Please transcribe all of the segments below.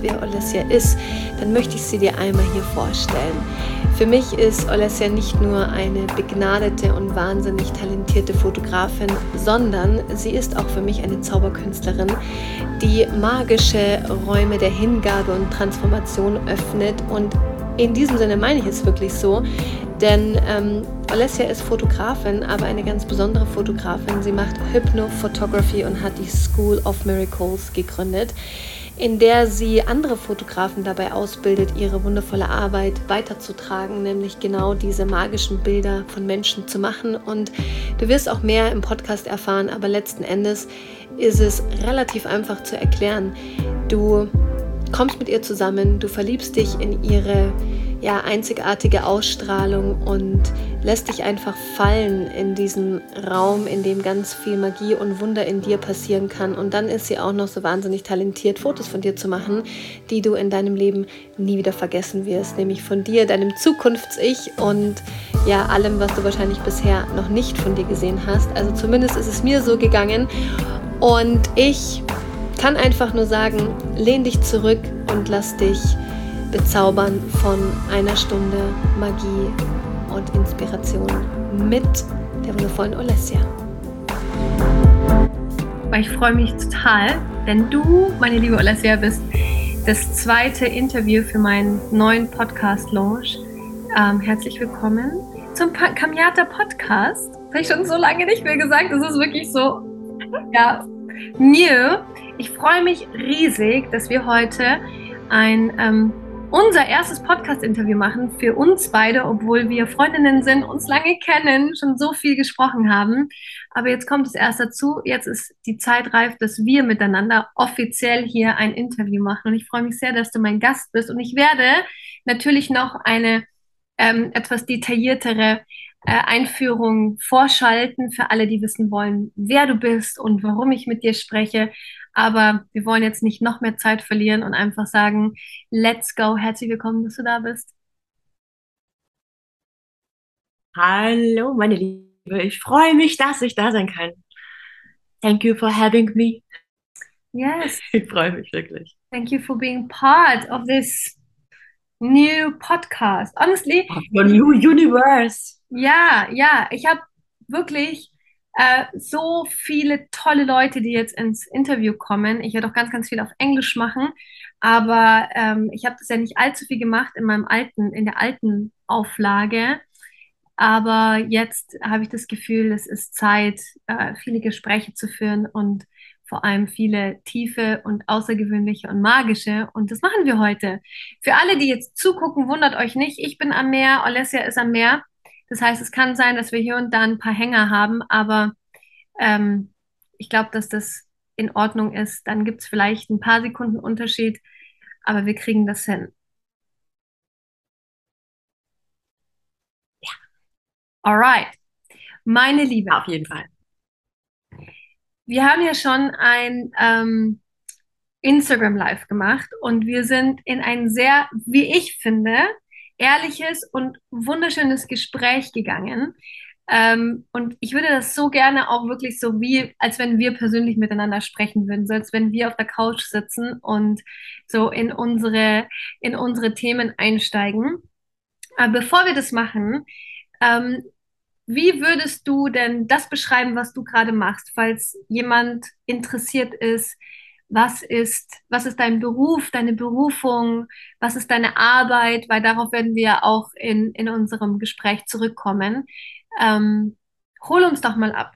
wer Olesja ist, dann möchte ich sie dir einmal hier vorstellen. Für mich ist Olesja nicht nur eine begnadete und wahnsinnig talentierte Fotografin, sondern sie ist auch für mich eine Zauberkünstlerin, die magische Räume der Hingabe und Transformation öffnet. Und in diesem Sinne meine ich es wirklich so, denn ähm, Alessia ist Fotografin, aber eine ganz besondere Fotografin. Sie macht Hypnophotography und hat die School of Miracles gegründet in der sie andere Fotografen dabei ausbildet, ihre wundervolle Arbeit weiterzutragen, nämlich genau diese magischen Bilder von Menschen zu machen. Und du wirst auch mehr im Podcast erfahren, aber letzten Endes ist es relativ einfach zu erklären. Du kommst mit ihr zusammen, du verliebst dich in ihre ja, einzigartige Ausstrahlung und lässt dich einfach fallen in diesen Raum, in dem ganz viel Magie und Wunder in dir passieren kann. Und dann ist sie auch noch so wahnsinnig talentiert, Fotos von dir zu machen, die du in deinem Leben nie wieder vergessen wirst, nämlich von dir, deinem Zukunfts-Ich und ja, allem, was du wahrscheinlich bisher noch nicht von dir gesehen hast. Also zumindest ist es mir so gegangen. Und ich kann einfach nur sagen, lehn dich zurück und lass dich bezaubern von einer Stunde Magie und Inspiration mit der wundervollen Olesja. Ich freue mich total, denn du, meine liebe Olesja, bist das zweite Interview für meinen neuen Podcast-Launch. Ähm, herzlich willkommen zum Kamiata Podcast. Habe ich schon so lange nicht mehr gesagt. Das ist wirklich so, ja, new. Ich freue mich riesig, dass wir heute ein ähm, unser erstes Podcast-Interview machen für uns beide, obwohl wir Freundinnen sind, uns lange kennen, schon so viel gesprochen haben. Aber jetzt kommt es erst dazu. Jetzt ist die Zeit reif, dass wir miteinander offiziell hier ein Interview machen. Und ich freue mich sehr, dass du mein Gast bist. Und ich werde natürlich noch eine ähm, etwas detailliertere äh, Einführung vorschalten für alle, die wissen wollen, wer du bist und warum ich mit dir spreche. Aber wir wollen jetzt nicht noch mehr Zeit verlieren und einfach sagen, let's go. Herzlich willkommen, dass du da bist. Hallo, meine Liebe. Ich freue mich, dass ich da sein kann. Thank you for having me. Yes. Ich freue mich wirklich. Thank you for being part of this new podcast. Honestly. Of your new universe. Ja, ja. Ich habe wirklich äh, so viele tolle Leute, die jetzt ins Interview kommen. Ich werde auch ganz, ganz viel auf Englisch machen, aber ähm, ich habe das ja nicht allzu viel gemacht in meinem alten, in der alten Auflage. Aber jetzt habe ich das Gefühl, es ist Zeit, äh, viele Gespräche zu führen und vor allem viele tiefe und außergewöhnliche und magische. Und das machen wir heute. Für alle, die jetzt zugucken, wundert euch nicht. Ich bin am Meer, Alessia ist am Meer. Das heißt, es kann sein, dass wir hier und da ein paar Hänger haben, aber ähm, ich glaube, dass das in Ordnung ist. Dann gibt es vielleicht ein paar Sekunden Unterschied, aber wir kriegen das hin. Ja. Alright. Meine Liebe. Auf jeden Fall. Wir haben ja schon ein ähm, Instagram Live gemacht und wir sind in ein sehr, wie ich finde, ehrliches und wunderschönes Gespräch gegangen. Ähm, und ich würde das so gerne auch wirklich so wie, als wenn wir persönlich miteinander sprechen würden, so als wenn wir auf der Couch sitzen und so in unsere, in unsere Themen einsteigen. Aber bevor wir das machen, ähm, wie würdest du denn das beschreiben, was du gerade machst, falls jemand interessiert ist, was ist, was ist dein Beruf, deine Berufung, was ist deine Arbeit, weil darauf werden wir auch in, in unserem Gespräch zurückkommen. Ähm, hol uns doch mal ab.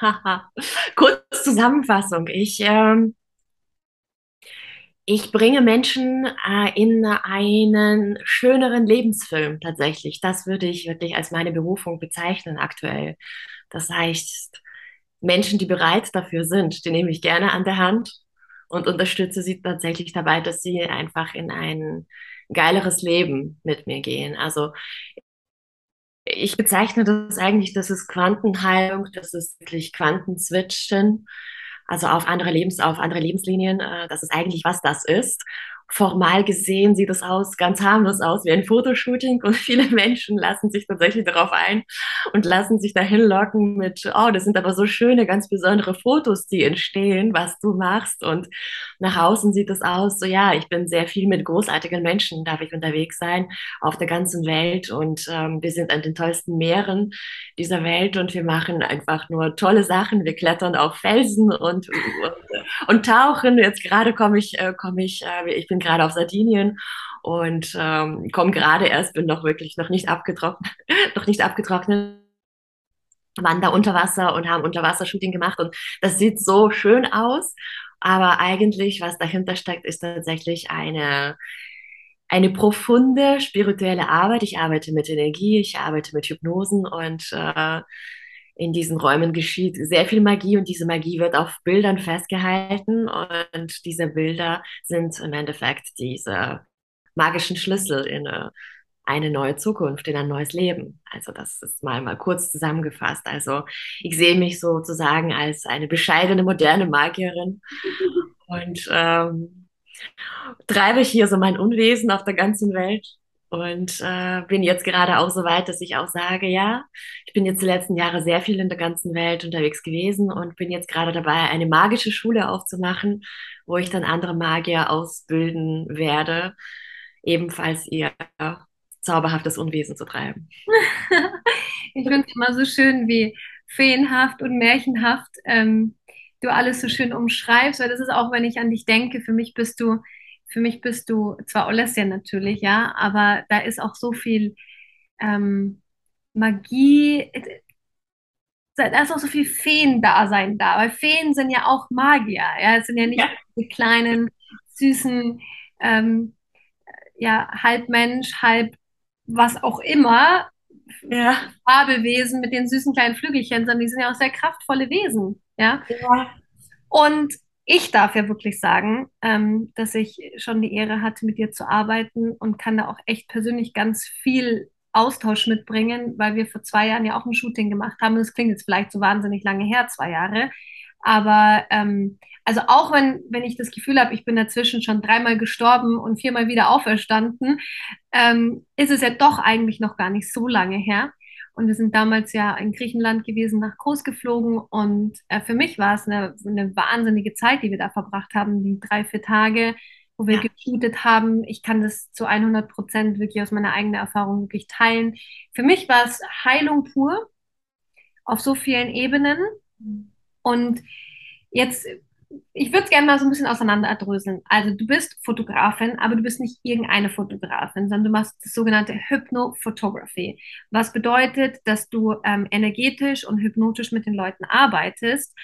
Haha, kurz Zusammenfassung. Ich, ähm, ich bringe Menschen äh, in einen schöneren Lebensfilm tatsächlich. Das würde ich wirklich als meine Berufung bezeichnen aktuell. Das heißt, Menschen, die bereit dafür sind, die nehme ich gerne an der Hand und unterstütze sie tatsächlich dabei, dass sie einfach in ein geileres Leben mit mir gehen. Also ich bezeichne das eigentlich, das ist Quantenheilung, das ist wirklich Quantenswitchen, also auf andere Lebens, auf andere Lebenslinien. Äh, das ist eigentlich, was das ist. Formal gesehen sieht es aus, ganz harmlos aus, wie ein Fotoshooting. Und viele Menschen lassen sich tatsächlich darauf ein und lassen sich dahin locken mit, oh, das sind aber so schöne, ganz besondere Fotos, die entstehen, was du machst. Und nach außen sieht es aus, so ja, ich bin sehr viel mit großartigen Menschen, darf ich unterwegs sein, auf der ganzen Welt. Und ähm, wir sind an den tollsten Meeren dieser Welt und wir machen einfach nur tolle Sachen, wir klettern auf Felsen und, und, und tauchen, jetzt gerade komme ich, äh, komme ich, äh, ich bin gerade auf Sardinien und ähm, komme gerade erst, bin noch wirklich noch nicht abgetrocknet, noch nicht abgetrocknet waren da unter Wasser und haben Unterwassershooting gemacht und das sieht so schön aus. Aber eigentlich, was dahinter steckt, ist tatsächlich eine, eine profunde spirituelle Arbeit. Ich arbeite mit Energie, ich arbeite mit Hypnosen und äh, in diesen Räumen geschieht sehr viel Magie und diese Magie wird auf Bildern festgehalten und diese Bilder sind im Endeffekt diese magischen Schlüssel in eine, eine neue Zukunft, in ein neues Leben. Also das ist mal, mal kurz zusammengefasst. Also ich sehe mich sozusagen als eine bescheidene, moderne Magierin und ähm, treibe hier so mein Unwesen auf der ganzen Welt und äh, bin jetzt gerade auch so weit, dass ich auch sage, ja, ich bin jetzt die letzten Jahre sehr viel in der ganzen Welt unterwegs gewesen und bin jetzt gerade dabei, eine magische Schule aufzumachen, wo ich dann andere Magier ausbilden werde, ebenfalls ihr zauberhaftes Unwesen zu treiben. ich finde es immer so schön, wie feenhaft und märchenhaft ähm, du alles so schön umschreibst, weil das ist auch, wenn ich an dich denke, für mich bist du für mich bist du zwar Olesja natürlich, ja, aber da ist auch so viel ähm, Magie, da ist auch so viel Feen-Dasein da, weil Feen sind ja auch Magier, ja, es sind ja nicht ja. die kleinen, süßen, ähm, ja, halb Mensch, halb was auch immer, ja. Fabelwesen mit den süßen kleinen Flügelchen, sondern die sind ja auch sehr kraftvolle Wesen, ja. ja. Und ich darf ja wirklich sagen, ähm, dass ich schon die Ehre hatte, mit dir zu arbeiten und kann da auch echt persönlich ganz viel Austausch mitbringen, weil wir vor zwei Jahren ja auch ein Shooting gemacht haben. Das klingt jetzt vielleicht so wahnsinnig lange her, zwei Jahre. Aber ähm, also auch wenn, wenn ich das Gefühl habe, ich bin dazwischen schon dreimal gestorben und viermal wieder auferstanden, ähm, ist es ja doch eigentlich noch gar nicht so lange her. Und wir sind damals ja in Griechenland gewesen, nach Kos geflogen. Und äh, für mich war es eine, eine wahnsinnige Zeit, die wir da verbracht haben, die drei, vier Tage, wo wir ja. geshootet haben. Ich kann das zu 100 Prozent wirklich aus meiner eigenen Erfahrung wirklich teilen. Für mich war es Heilung pur auf so vielen Ebenen. Und jetzt ich würde es gerne mal so ein bisschen auseinanderdröseln. Also du bist Fotografin, aber du bist nicht irgendeine Fotografin, sondern du machst das sogenannte Hypnophotography. Was bedeutet, dass du ähm, energetisch und hypnotisch mit den Leuten arbeitest.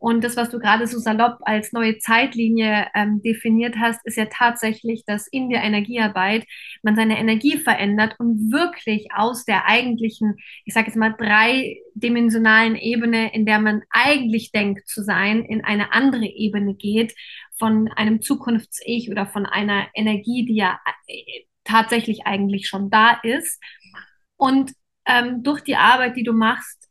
Und das, was du gerade so salopp als neue Zeitlinie ähm, definiert hast, ist ja tatsächlich, dass in der Energiearbeit man seine Energie verändert und wirklich aus der eigentlichen, ich sage jetzt mal, dreidimensionalen Ebene, in der man eigentlich denkt zu sein, in eine andere Ebene geht, von einem Zukunfts-Ich oder von einer Energie, die ja äh, tatsächlich eigentlich schon da ist. Und ähm, durch die Arbeit, die du machst,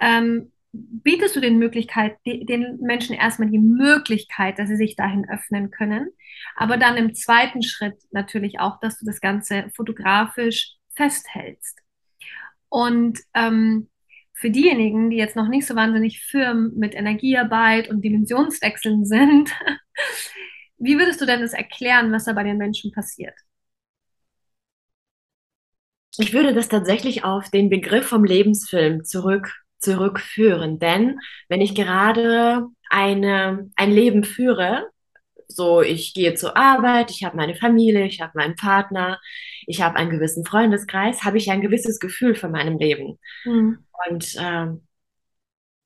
ähm, bietest du den Möglichkeit, den Menschen erstmal die Möglichkeit, dass sie sich dahin öffnen können, aber dann im zweiten Schritt natürlich auch, dass du das Ganze fotografisch festhältst. Und ähm, für diejenigen, die jetzt noch nicht so wahnsinnig firm mit Energiearbeit und Dimensionswechseln sind, wie würdest du denn das erklären, was da bei den Menschen passiert? Ich würde das tatsächlich auf den Begriff vom Lebensfilm zurück, zurückführen. Denn wenn ich gerade eine, ein Leben führe, so ich gehe zur Arbeit, ich habe meine Familie, ich habe meinen Partner, ich habe einen gewissen Freundeskreis, habe ich ein gewisses Gefühl für meinem Leben. Mhm. Und äh,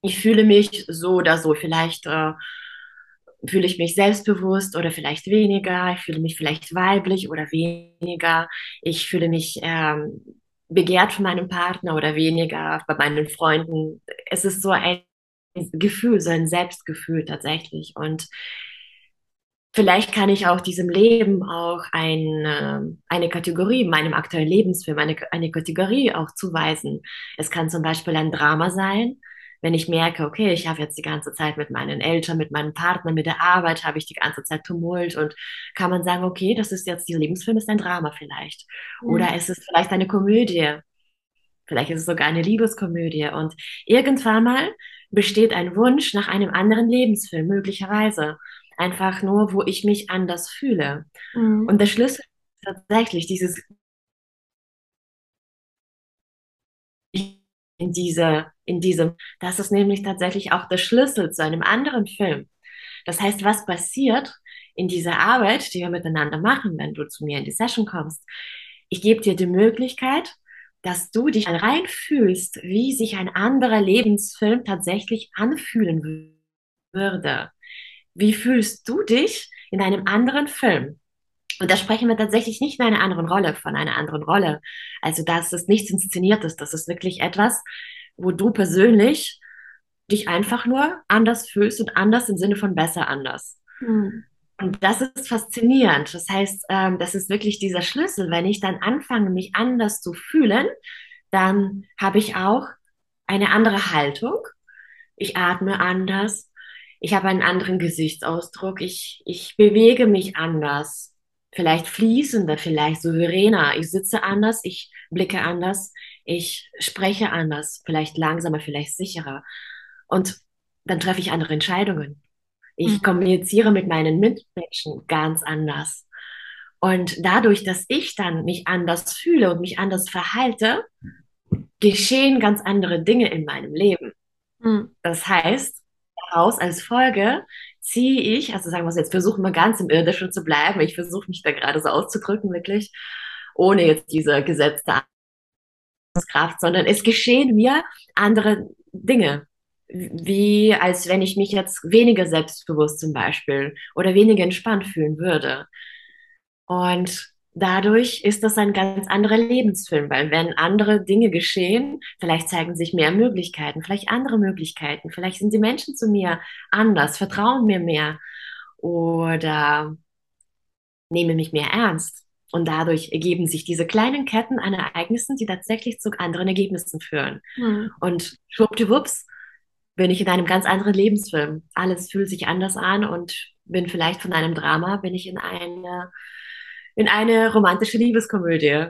ich fühle mich so oder so. Vielleicht äh, fühle ich mich selbstbewusst oder vielleicht weniger. Ich fühle mich vielleicht weiblich oder weniger. Ich fühle mich ähm, begehrt von meinem Partner oder weniger bei meinen Freunden. Es ist so ein Gefühl, so ein Selbstgefühl tatsächlich. Und vielleicht kann ich auch diesem Leben auch eine, eine Kategorie, meinem aktuellen Lebensfilm, eine, eine Kategorie auch zuweisen. Es kann zum Beispiel ein Drama sein, wenn ich merke, okay, ich habe jetzt die ganze Zeit mit meinen Eltern, mit meinem Partner, mit der Arbeit, habe ich die ganze Zeit Tumult und kann man sagen, okay, das ist jetzt, dieser Lebensfilm ist ein Drama vielleicht. Mhm. Oder es ist vielleicht eine Komödie. Vielleicht ist es sogar eine Liebeskomödie. Und irgendwann mal besteht ein Wunsch nach einem anderen Lebensfilm, möglicherweise. Einfach nur, wo ich mich anders fühle. Mhm. Und der Schlüssel ist tatsächlich dieses in diese, in diesem, das ist nämlich tatsächlich auch der Schlüssel zu einem anderen Film. Das heißt, was passiert in dieser Arbeit, die wir miteinander machen, wenn du zu mir in die Session kommst? Ich gebe dir die Möglichkeit, dass du dich reinfühlst, wie sich ein anderer Lebensfilm tatsächlich anfühlen würde. Wie fühlst du dich in einem anderen Film? Und da sprechen wir tatsächlich nicht in einer anderen Rolle, von einer anderen Rolle. Also das ist nichts Inszeniertes, das ist wirklich etwas, wo du persönlich dich einfach nur anders fühlst und anders im Sinne von besser anders. Mhm. Und das ist faszinierend. Das heißt, ähm, das ist wirklich dieser Schlüssel. Wenn ich dann anfange, mich anders zu fühlen, dann habe ich auch eine andere Haltung. Ich atme anders. Ich habe einen anderen Gesichtsausdruck. Ich, ich bewege mich anders vielleicht fließender, vielleicht souveräner. Ich sitze anders, ich blicke anders, ich spreche anders, vielleicht langsamer, vielleicht sicherer. Und dann treffe ich andere Entscheidungen. Ich mhm. kommuniziere mit meinen Mitmenschen ganz anders. Und dadurch, dass ich dann mich anders fühle und mich anders verhalte, geschehen ganz andere Dinge in meinem Leben. Mhm. Das heißt, daraus als Folge ziehe ich, also sagen wir es jetzt, versuchen wir ganz im Irdischen zu bleiben. Ich versuche mich da gerade so auszudrücken, wirklich, ohne jetzt diese gesetzte Kraft, sondern es geschehen mir andere Dinge. Wie als wenn ich mich jetzt weniger selbstbewusst zum Beispiel oder weniger entspannt fühlen würde. Und dadurch ist das ein ganz anderer Lebensfilm, weil wenn andere Dinge geschehen, vielleicht zeigen sich mehr Möglichkeiten, vielleicht andere Möglichkeiten, vielleicht sind die Menschen zu mir anders, vertrauen mir mehr oder nehmen mich mehr ernst. Und dadurch ergeben sich diese kleinen Ketten an Ereignissen, die tatsächlich zu anderen Ergebnissen führen. Mhm. Und schwuppdiwupps bin ich in einem ganz anderen Lebensfilm. Alles fühlt sich anders an und bin vielleicht von einem Drama, bin ich in eine in eine romantische Liebeskomödie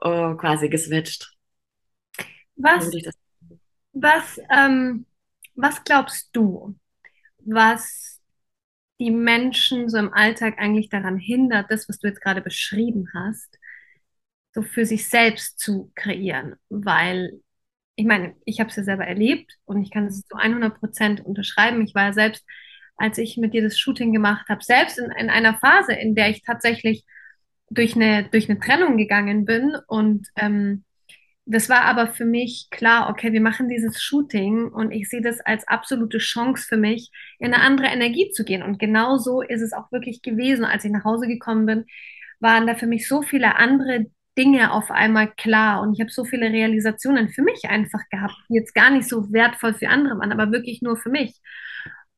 oh, quasi geswitcht. Was, was, ähm, was glaubst du, was die Menschen so im Alltag eigentlich daran hindert, das, was du jetzt gerade beschrieben hast, so für sich selbst zu kreieren? Weil ich meine, ich habe es ja selber erlebt und ich kann es zu 100 Prozent unterschreiben. Ich war ja selbst als ich mit dir das Shooting gemacht habe, selbst in, in einer Phase, in der ich tatsächlich durch eine, durch eine Trennung gegangen bin. Und ähm, das war aber für mich klar, okay, wir machen dieses Shooting und ich sehe das als absolute Chance für mich, in eine andere Energie zu gehen. Und genau so ist es auch wirklich gewesen. Als ich nach Hause gekommen bin, waren da für mich so viele andere Dinge auf einmal klar und ich habe so viele Realisationen für mich einfach gehabt, die jetzt gar nicht so wertvoll für andere waren, aber wirklich nur für mich.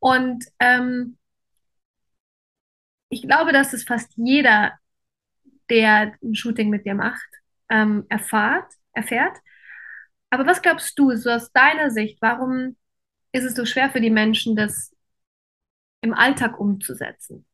Und ähm, ich glaube, dass es fast jeder, der ein Shooting mit dir macht, ähm, erfahrt, erfährt. Aber was glaubst du, so aus deiner Sicht, warum ist es so schwer für die Menschen, das im Alltag umzusetzen?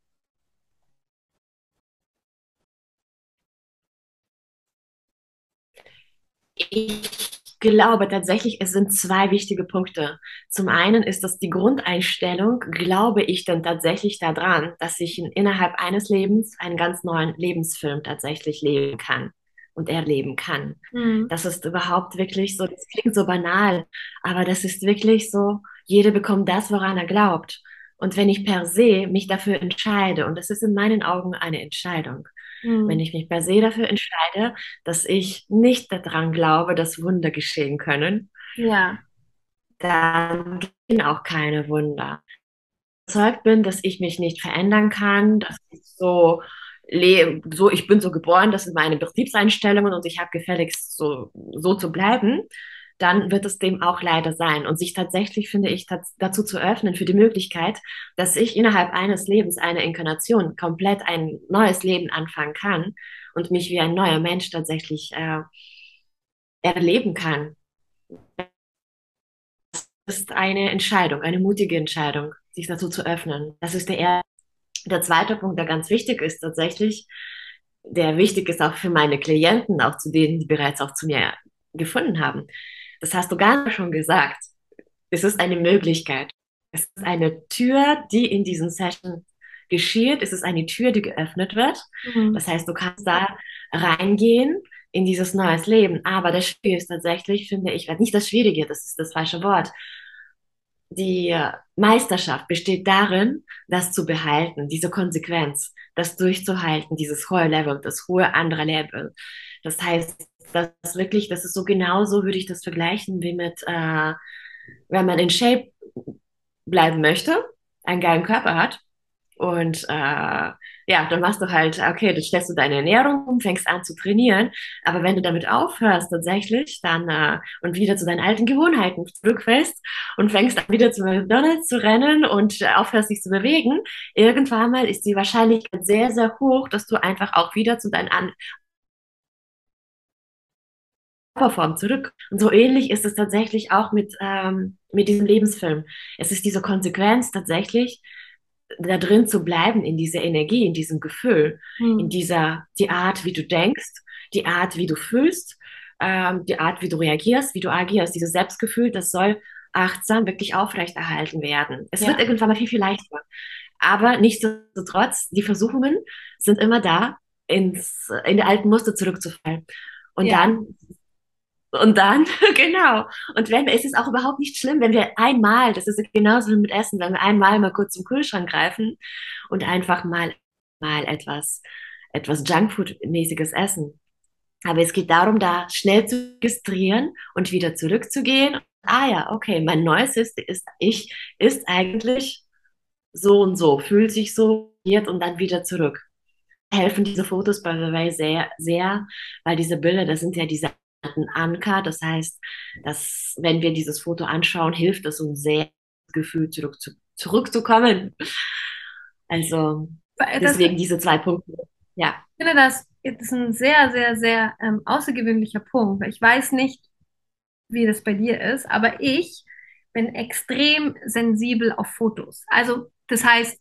Ich glaube tatsächlich, es sind zwei wichtige Punkte. Zum einen ist das die Grundeinstellung, glaube ich denn tatsächlich daran, dass ich in, innerhalb eines Lebens einen ganz neuen Lebensfilm tatsächlich leben kann und erleben kann. Mhm. Das ist überhaupt wirklich so, das klingt so banal, aber das ist wirklich so, jeder bekommt das, woran er glaubt. Und wenn ich per se mich dafür entscheide, und das ist in meinen Augen eine Entscheidung, Mhm. Wenn ich mich per se dafür entscheide, dass ich nicht daran glaube, dass Wunder geschehen können, ja. dann gehen auch keine Wunder. Überzeugt bin, dass ich mich nicht verändern kann, dass ich so so, ich bin so geboren, das sind meine Betriebseinstellungen und ich habe gefälligst so, so zu bleiben, dann wird es dem auch leider sein. Und sich tatsächlich, finde ich, dazu zu öffnen für die Möglichkeit, dass ich innerhalb eines Lebens, einer Inkarnation, komplett ein neues Leben anfangen kann und mich wie ein neuer Mensch tatsächlich äh, erleben kann. ist eine Entscheidung, eine mutige Entscheidung, sich dazu zu öffnen. Das ist der erste. Der zweite Punkt, der ganz wichtig ist tatsächlich, der wichtig ist auch für meine Klienten, auch zu denen, die bereits auch zu mir gefunden haben. Das hast du gar schon gesagt. Es ist eine Möglichkeit. Es ist eine Tür, die in diesen Session geschieht. Es ist eine Tür, die geöffnet wird. Mhm. Das heißt, du kannst da reingehen in dieses neues Leben. Aber das Schwierige ist tatsächlich, finde ich, nicht das Schwierige, das ist das falsche Wort. Die Meisterschaft besteht darin, das zu behalten, diese Konsequenz, das durchzuhalten, dieses hohe Level, das hohe andere Level. Das heißt, das wirklich, das ist so genauso, würde ich das vergleichen, wie mit, äh, wenn man in Shape bleiben möchte, einen geilen Körper hat und äh, ja, dann machst du halt, okay, dann stellst du deine Ernährung um, fängst an zu trainieren. Aber wenn du damit aufhörst tatsächlich, dann äh, und wieder zu deinen alten Gewohnheiten zurückfällst und fängst an wieder zu McDonalds zu rennen und äh, aufhörst dich zu bewegen, irgendwann mal ist die Wahrscheinlichkeit sehr, sehr hoch, dass du einfach auch wieder zu deinen an Körperform zurück. Und so ähnlich ist es tatsächlich auch mit, ähm, mit diesem Lebensfilm. Es ist diese Konsequenz tatsächlich, da drin zu bleiben, in dieser Energie, in diesem Gefühl, mhm. in dieser, die Art, wie du denkst, die Art, wie du fühlst, ähm, die Art, wie du reagierst, wie du agierst, dieses Selbstgefühl, das soll achtsam wirklich aufrechterhalten werden. Es ja. wird irgendwann mal viel, viel leichter. Aber nichtsdestotrotz, die Versuchungen sind immer da, ins, in die alten Muster zurückzufallen. Und ja. dann und dann, genau. Und wenn, es ist auch überhaupt nicht schlimm, wenn wir einmal, das ist genauso wie mit Essen, wenn wir einmal mal kurz zum Kühlschrank greifen und einfach mal, mal etwas, etwas Junkfood-mäßiges essen. Aber es geht darum, da schnell zu registrieren und wieder zurückzugehen. Ah ja, okay, mein neues ist, ist ich ist eigentlich so und so, fühlt sich so und dann wieder zurück. Helfen diese Fotos by the way sehr, sehr, weil diese Bilder, das sind ja diese Anker. Das heißt, dass wenn wir dieses Foto anschauen, hilft es uns sehr, das Gefühl zurück zu, zurückzukommen. Also deswegen das, diese zwei Punkte. Ja. Ich finde, das ist ein sehr, sehr, sehr ähm, außergewöhnlicher Punkt. Ich weiß nicht, wie das bei dir ist, aber ich bin extrem sensibel auf Fotos. Also das heißt,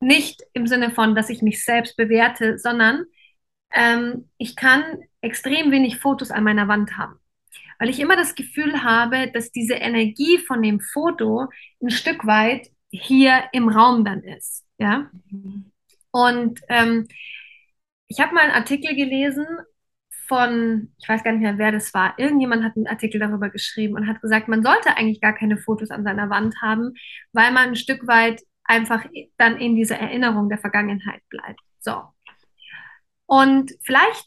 nicht im Sinne von, dass ich mich selbst bewerte, sondern ähm, ich kann extrem wenig Fotos an meiner Wand haben, weil ich immer das Gefühl habe, dass diese Energie von dem Foto ein Stück weit hier im Raum dann ist. Ja. Und ähm, ich habe mal einen Artikel gelesen von, ich weiß gar nicht mehr, wer das war. Irgendjemand hat einen Artikel darüber geschrieben und hat gesagt, man sollte eigentlich gar keine Fotos an seiner Wand haben, weil man ein Stück weit einfach dann in dieser Erinnerung der Vergangenheit bleibt. So. Und vielleicht,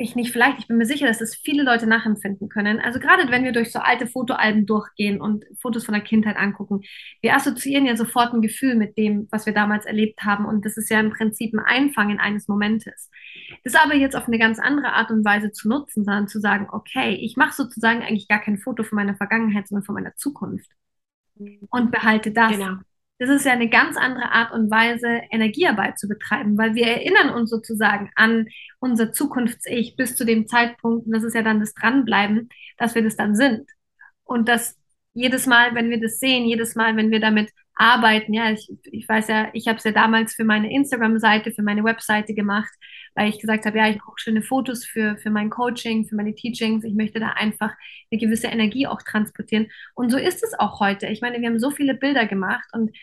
ich nicht vielleicht, ich bin mir sicher, dass das viele Leute nachempfinden können. Also gerade wenn wir durch so alte Fotoalben durchgehen und Fotos von der Kindheit angucken, wir assoziieren ja sofort ein Gefühl mit dem, was wir damals erlebt haben. Und das ist ja im Prinzip ein Einfangen eines Momentes. Das aber jetzt auf eine ganz andere Art und Weise zu nutzen, sondern zu sagen, okay, ich mache sozusagen eigentlich gar kein Foto von meiner Vergangenheit, sondern von meiner Zukunft. Und behalte das. Genau das ist ja eine ganz andere Art und Weise, Energiearbeit zu betreiben, weil wir erinnern uns sozusagen an unser Zukunfts-Ich bis zu dem Zeitpunkt, und das ist ja dann das Dranbleiben, dass wir das dann sind. Und dass jedes Mal, wenn wir das sehen, jedes Mal, wenn wir damit arbeiten, ja, ich, ich weiß ja, ich habe es ja damals für meine Instagram-Seite, für meine Webseite gemacht, weil ich gesagt habe, ja, ich brauche schöne Fotos für, für mein Coaching, für meine Teachings. Ich möchte da einfach eine gewisse Energie auch transportieren. Und so ist es auch heute. Ich meine, wir haben so viele Bilder gemacht und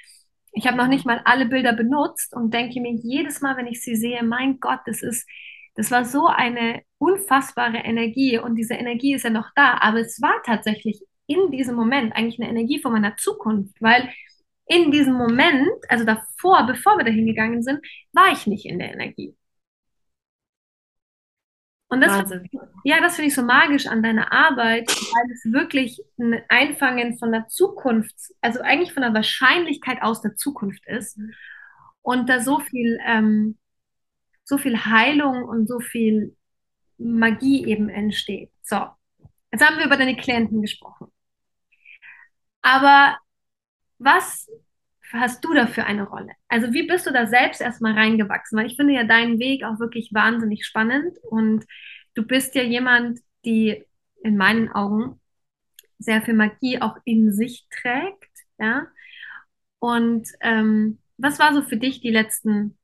ich habe noch nicht mal alle Bilder benutzt und denke mir jedes Mal, wenn ich sie sehe, mein Gott, das ist, das war so eine unfassbare Energie und diese Energie ist ja noch da, aber es war tatsächlich in diesem Moment eigentlich eine Energie von meiner Zukunft, weil in diesem Moment, also davor, bevor wir dahin gegangen sind, war ich nicht in der Energie. Und das, ja, das finde ich so magisch an deiner Arbeit, weil es wirklich ein Einfangen von der Zukunft, also eigentlich von der Wahrscheinlichkeit aus der Zukunft ist. Und da so viel, ähm, so viel Heilung und so viel Magie eben entsteht. So, jetzt haben wir über deine Klienten gesprochen. Aber was hast du da für eine Rolle? Also wie bist du da selbst erstmal reingewachsen? Weil ich finde ja deinen Weg auch wirklich wahnsinnig spannend und du bist ja jemand, die in meinen Augen sehr viel Magie auch in sich trägt, ja. Und ähm, was war so für dich die letzten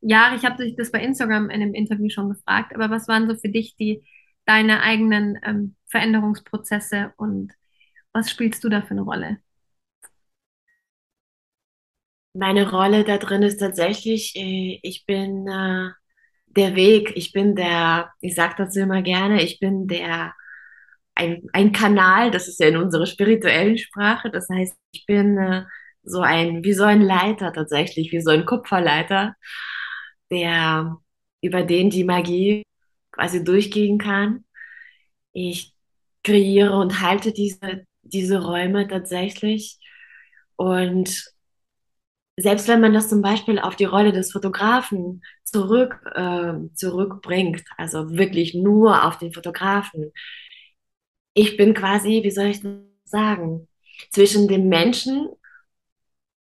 Jahre? Ich habe dich das bei Instagram in einem Interview schon gefragt, aber was waren so für dich die deine eigenen ähm, Veränderungsprozesse und was spielst du da für eine Rolle? Meine Rolle da drin ist tatsächlich, äh, ich bin äh, der Weg, ich bin der, ich sage dazu immer gerne, ich bin der, ein, ein Kanal, das ist ja in unserer spirituellen Sprache, das heißt, ich bin äh, so ein, wie so ein Leiter tatsächlich, wie so ein Kupferleiter, der, über den die Magie quasi durchgehen kann. Ich kreiere und halte diese, diese Räume tatsächlich. Und selbst wenn man das zum Beispiel auf die Rolle des Fotografen zurück, äh, zurückbringt, also wirklich nur auf den Fotografen, ich bin quasi, wie soll ich das sagen, zwischen dem Menschen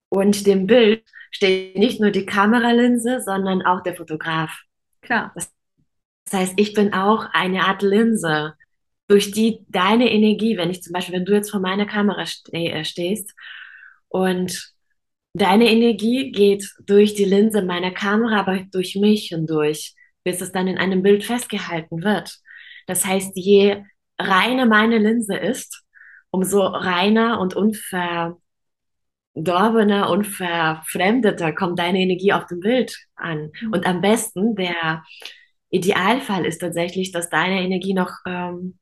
und dem Bild steht nicht nur die Kameralinse, sondern auch der Fotograf. Klar. Das, heißt, ich bin auch eine Art Linse, durch die deine Energie, wenn ich zum Beispiel, wenn du jetzt vor meiner Kamera ste äh, stehst und Deine Energie geht durch die Linse meiner Kamera, aber durch mich hindurch, bis es dann in einem Bild festgehalten wird. Das heißt, je reiner meine Linse ist, umso reiner und unverdorbener, unverfremdeter kommt deine Energie auf dem Bild an. Mhm. Und am besten, der Idealfall ist tatsächlich, dass deine Energie noch ähm,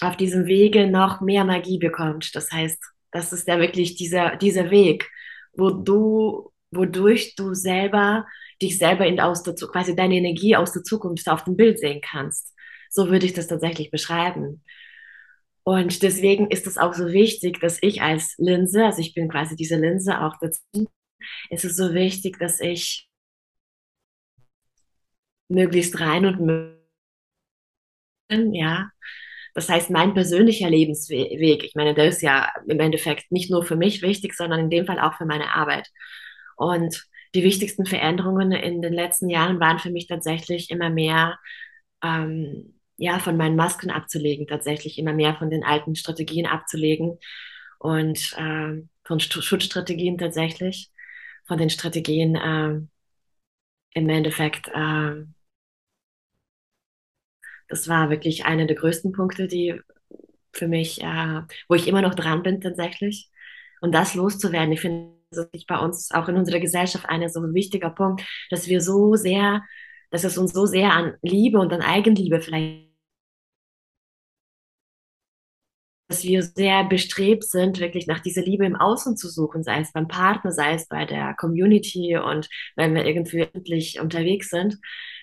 auf diesem Wege noch mehr Magie bekommt. Das heißt, das ist ja wirklich dieser, dieser Weg wo du, wodurch du selber dich selber in aus der, quasi deine Energie aus der Zukunft auf dem Bild sehen kannst. So würde ich das tatsächlich beschreiben. Und deswegen ist es auch so wichtig, dass ich als Linse, also ich bin quasi diese Linse auch dazu, ist es so wichtig, dass ich möglichst rein und ja, das heißt, mein persönlicher Lebensweg, ich meine, der ist ja im Endeffekt nicht nur für mich wichtig, sondern in dem Fall auch für meine Arbeit. Und die wichtigsten Veränderungen in den letzten Jahren waren für mich tatsächlich immer mehr, ähm, ja, von meinen Masken abzulegen, tatsächlich immer mehr von den alten Strategien abzulegen und äh, von Schutzstrategien tatsächlich, von den Strategien äh, im Endeffekt äh, das war wirklich einer der größten Punkte, die für mich, äh, wo ich immer noch dran bin tatsächlich. Und das loszuwerden, ich finde, das ist bei uns auch in unserer Gesellschaft ein so wichtiger Punkt, dass wir so sehr, dass es uns so sehr an Liebe und an Eigenliebe vielleicht dass wir sehr bestrebt sind, wirklich nach dieser Liebe im Außen zu suchen, sei es beim Partner, sei es bei der Community und wenn wir irgendwie endlich unterwegs sind,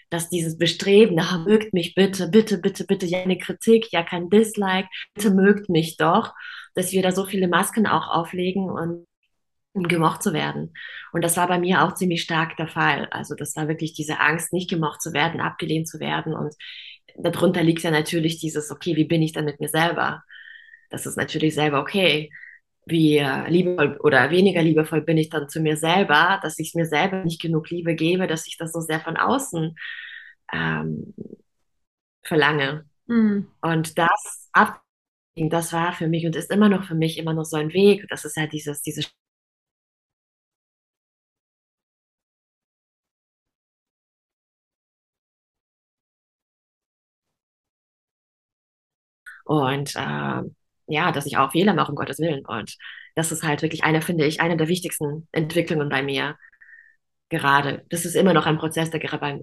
dass dieses Bestreben, na, mögt mich bitte, bitte, bitte, bitte, ja eine Kritik, ja kein Dislike, bitte mögt mich doch, dass wir da so viele Masken auch auflegen und um gemocht zu werden. Und das war bei mir auch ziemlich stark der Fall. Also das war wirklich diese Angst, nicht gemocht zu werden, abgelehnt zu werden. Und darunter liegt ja natürlich dieses, okay, wie bin ich dann mit mir selber? Das ist natürlich selber okay. Wie liebevoll oder weniger liebevoll bin ich dann zu mir selber, dass ich mir selber nicht genug Liebe gebe, dass ich das so sehr von außen ähm, verlange. Mhm. Und das abging, das war für mich und ist immer noch für mich immer noch so ein Weg. Das ist halt dieses, diese Und äh, ja, dass ich auch Fehler mache, um Gottes Willen. Und das ist halt wirklich eine, finde ich, eine der wichtigsten Entwicklungen bei mir. Gerade. Das ist immer noch ein Prozess, der gerade bei,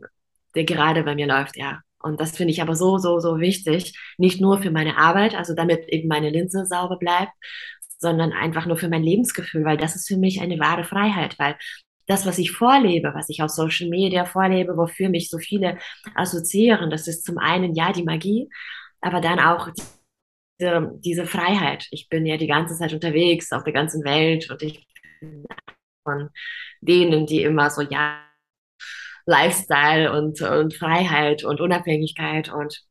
der gerade bei mir läuft, ja. Und das finde ich aber so, so, so wichtig. Nicht nur für meine Arbeit, also damit eben meine Linse sauber bleibt, sondern einfach nur für mein Lebensgefühl, weil das ist für mich eine wahre Freiheit, weil das, was ich vorlebe, was ich auf Social Media vorlebe, wofür mich so viele assoziieren, das ist zum einen ja die Magie, aber dann auch diese, diese Freiheit. Ich bin ja die ganze Zeit unterwegs auf der ganzen Welt und ich bin von denen, die immer so, ja, Lifestyle und, und Freiheit und Unabhängigkeit und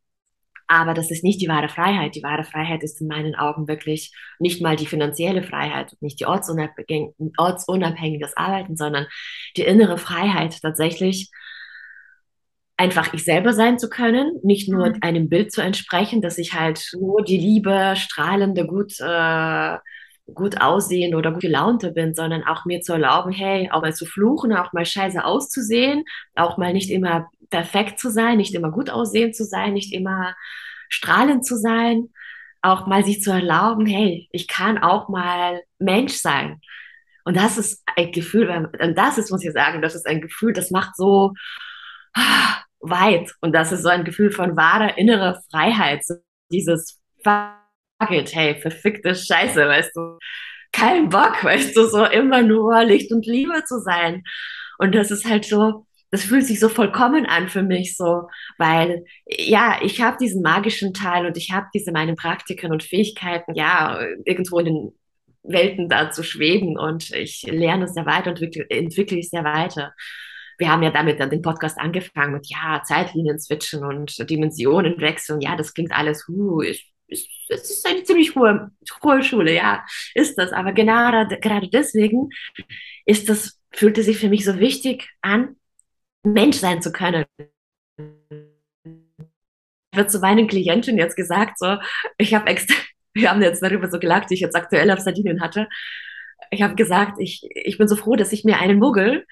aber das ist nicht die wahre Freiheit. Die wahre Freiheit ist in meinen Augen wirklich nicht mal die finanzielle Freiheit, nicht die ortsunabhängig, ortsunabhängiges Arbeiten, sondern die innere Freiheit tatsächlich einfach ich selber sein zu können, nicht nur Mhm. einem Bild zu entsprechen, dass ich halt nur die liebe, strahlende, gut, äh, gut aussehende oder gut gelaunte bin, sondern auch mir zu erlauben, hey, auch mal zu fluchen, auch mal scheiße auszusehen, auch mal nicht immer perfekt zu sein, nicht immer gut aussehen zu sein, nicht immer strahlend zu sein, auch mal sich zu erlauben, hey, ich kann auch mal Mensch sein. Und das ist ein Gefühl, und das ist, muss ich sagen, das ist ein Gefühl, das macht so weit. Und das ist so ein Gefühl von wahrer innerer Freiheit. So dieses Fuck it, hey, verfickte Scheiße, weißt du. Kein Bock, weißt du, so immer nur Licht und Liebe zu sein. Und das ist halt so, das fühlt sich so vollkommen an für mich, so, weil ja, ich habe diesen magischen Teil und ich habe diese meine Praktiken und Fähigkeiten, ja, irgendwo in den Welten da zu schweben und ich lerne es sehr weiter und entwickle, entwickle ich sehr weiter. Wir haben ja damit dann den Podcast angefangen mit, ja, Zeitlinien switchen und Dimensionen wechseln. Ja, das klingt alles, uh, ich, ich, es ist eine ziemlich hohe, hohe Schule, ja, ist das. Aber genau, gerade deswegen ist das, fühlte sich für mich so wichtig an, Mensch sein zu können. Wird zu meinen Klienten jetzt gesagt, so, ich habe extra, wir haben jetzt darüber so gelacht, die ich jetzt aktuell auf Sardinien hatte. Ich habe gesagt, ich, ich bin so froh, dass ich mir einen Muggel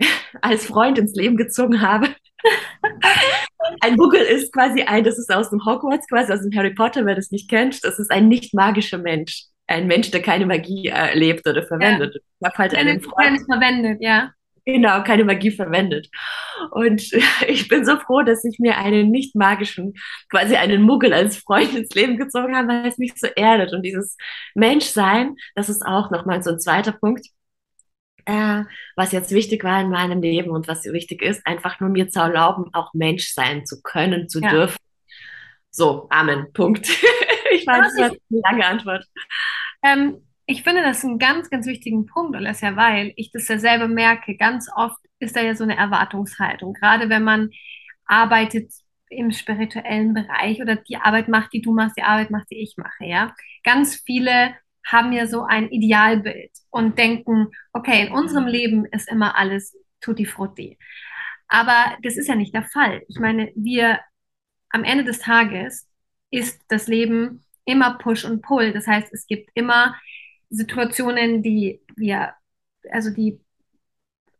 als Freund ins Leben gezogen habe. ein Muggel ist quasi ein, das ist aus dem Hogwarts, quasi aus dem Harry Potter, wer das nicht kennt. Das ist ein nicht magischer Mensch. Ein Mensch, der keine Magie erlebt oder verwendet. Ja. Ich habe halt einen Freund. keine verwendet, ja. Genau, keine Magie verwendet. Und ich bin so froh, dass ich mir einen nicht magischen, quasi einen Muggel als Freund ins Leben gezogen habe, weil es mich so erdet. Und dieses Menschsein, das ist auch nochmal so ein zweiter Punkt, äh, was jetzt wichtig war in meinem Leben und was wichtig ist, einfach nur mir zu erlauben, auch Mensch sein zu können, zu Ja. dürfen. So, Amen. Punkt. ich weiß, das war eine lange Antwort. Ähm, ich finde das einen ganz, ganz wichtigen Punkt, Alessia, weil ich das ja selber merke, ganz oft ist da ja so eine Erwartungshaltung, gerade wenn man arbeitet im spirituellen Bereich oder die Arbeit macht, die du machst, die Arbeit macht, die ich mache, ja. Ganz viele haben ja so ein Idealbild und denken, okay, in unserem Leben ist immer alles tutti frutti. Aber das ist ja nicht der Fall. Ich meine, wir am Ende des Tages ist das Leben immer Push und Pull. Das heißt, es gibt immer Situationen, die wir, also die,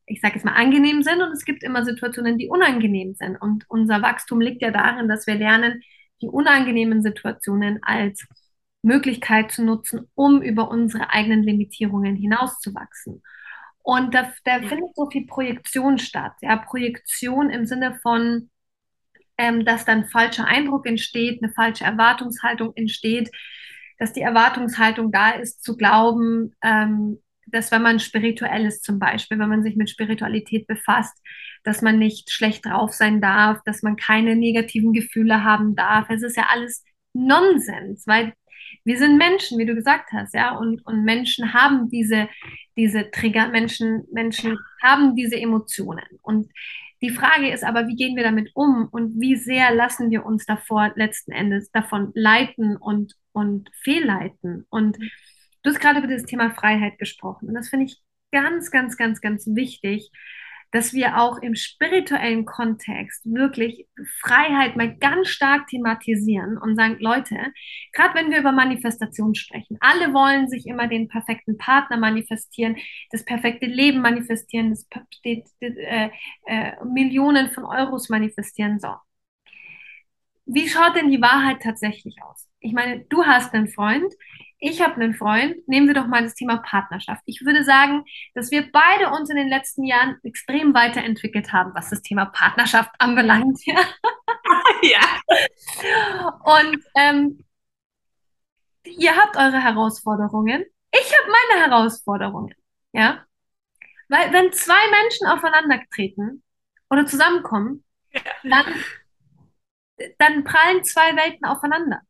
ich sage jetzt mal, angenehm sind und es gibt immer Situationen, die unangenehm sind. Und unser Wachstum liegt ja darin, dass wir lernen, die unangenehmen Situationen als Möglichkeit zu nutzen, um über unsere eigenen Limitierungen hinauszuwachsen. Und da, da Ja. findet so viel Projektion statt. Ja, Projektion im Sinne von, ähm, dass dann falscher Eindruck entsteht, eine falsche Erwartungshaltung entsteht, dass die Erwartungshaltung da ist, zu glauben, ähm, dass wenn man spirituell ist zum Beispiel, wenn man sich mit Spiritualität befasst, dass man nicht schlecht drauf sein darf, dass man keine negativen Gefühle haben darf. Es ist ja alles Nonsens, weil wir sind Menschen, wie du gesagt hast, ja, und, und Menschen haben diese, diese Trigger, Menschen, Menschen haben diese Emotionen. Und die Frage ist aber, wie gehen wir damit um und wie sehr lassen wir uns davor letzten Endes davon leiten und, und fehlleiten? Und du hast gerade über das Thema Freiheit gesprochen. Und das finde ich ganz, ganz, ganz, ganz wichtig, dass wir auch im spirituellen Kontext wirklich Freiheit mal ganz stark thematisieren und sagen, Leute, gerade wenn wir über Manifestation sprechen, alle wollen sich immer den perfekten Partner manifestieren, das perfekte Leben manifestieren, das, die, die, äh, äh, Millionen von Euros manifestieren. So. Wie schaut denn die Wahrheit tatsächlich aus? Ich meine, du hast einen Freund, ich habe einen Freund. Nehmen wir doch mal das Thema Partnerschaft. Ich würde sagen, dass wir beide uns in den letzten Jahren extrem weiterentwickelt haben, was das Thema Partnerschaft anbelangt. Ja. ja. Und ähm, ihr habt eure Herausforderungen. Ich habe meine Herausforderungen. Ja. Weil wenn zwei Menschen aufeinander treten oder zusammenkommen, dann, dann prallen zwei Welten aufeinander.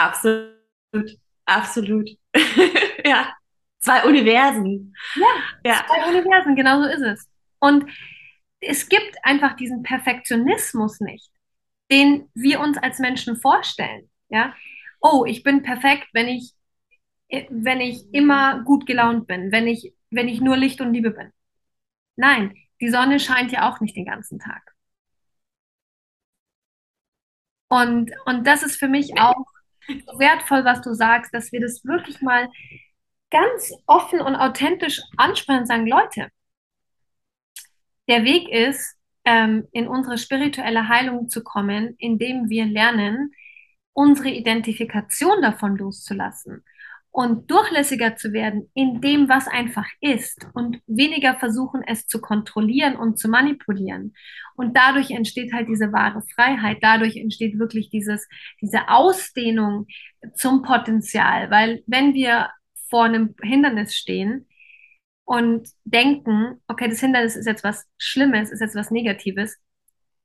Absolut, absolut. ja, zwei Universen. Ja, Ja. zwei Universen, genau so ist es. Und es gibt einfach diesen Perfektionismus nicht, den wir uns als Menschen vorstellen. Ja, oh, ich bin perfekt, wenn ich, wenn ich immer gut gelaunt bin, wenn ich, wenn ich nur Licht und Liebe bin. Nein, die Sonne scheint ja auch nicht den ganzen Tag. Und, und das ist für mich auch wertvoll, was du sagst, dass wir das wirklich mal ganz offen und authentisch ansprechen und sagen, Leute, der Weg ist, ähm, in unsere spirituelle Heilung zu kommen, indem wir lernen, unsere Identifikation davon loszulassen und durchlässiger zu werden in dem, was einfach ist und weniger versuchen, es zu kontrollieren und zu manipulieren. Und dadurch entsteht halt diese wahre Freiheit, dadurch entsteht wirklich dieses, diese Ausdehnung zum Potenzial, weil wenn wir vor einem Hindernis stehen und denken, okay, das Hindernis ist jetzt was Schlimmes, ist jetzt was Negatives,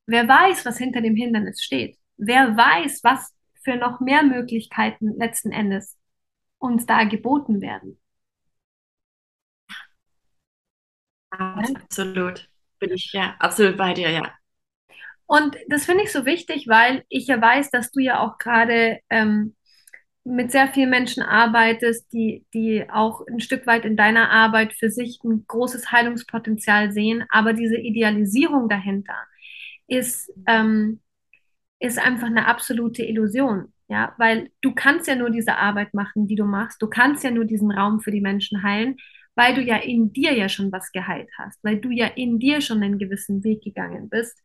wer weiß, was hinter dem Hindernis steht? Wer weiß, was für noch mehr Möglichkeiten letzten Endes uns da geboten werden. Absolut. Bin ich ja absolut bei dir, ja. Und das finde ich so wichtig, weil ich ja weiß, dass du ja auch gerade ähm, mit sehr vielen Menschen arbeitest, die, die auch ein Stück weit in deiner Arbeit für sich ein großes Heilungspotenzial sehen. Aber diese Idealisierung dahinter ist, ähm, ist einfach eine absolute Illusion. Ja, weil du kannst ja nur diese Arbeit machen, die du machst. Du kannst ja nur diesen Raum für die Menschen heilen, weil du ja in dir ja schon was geheilt hast, weil du ja in dir schon einen gewissen Weg gegangen bist,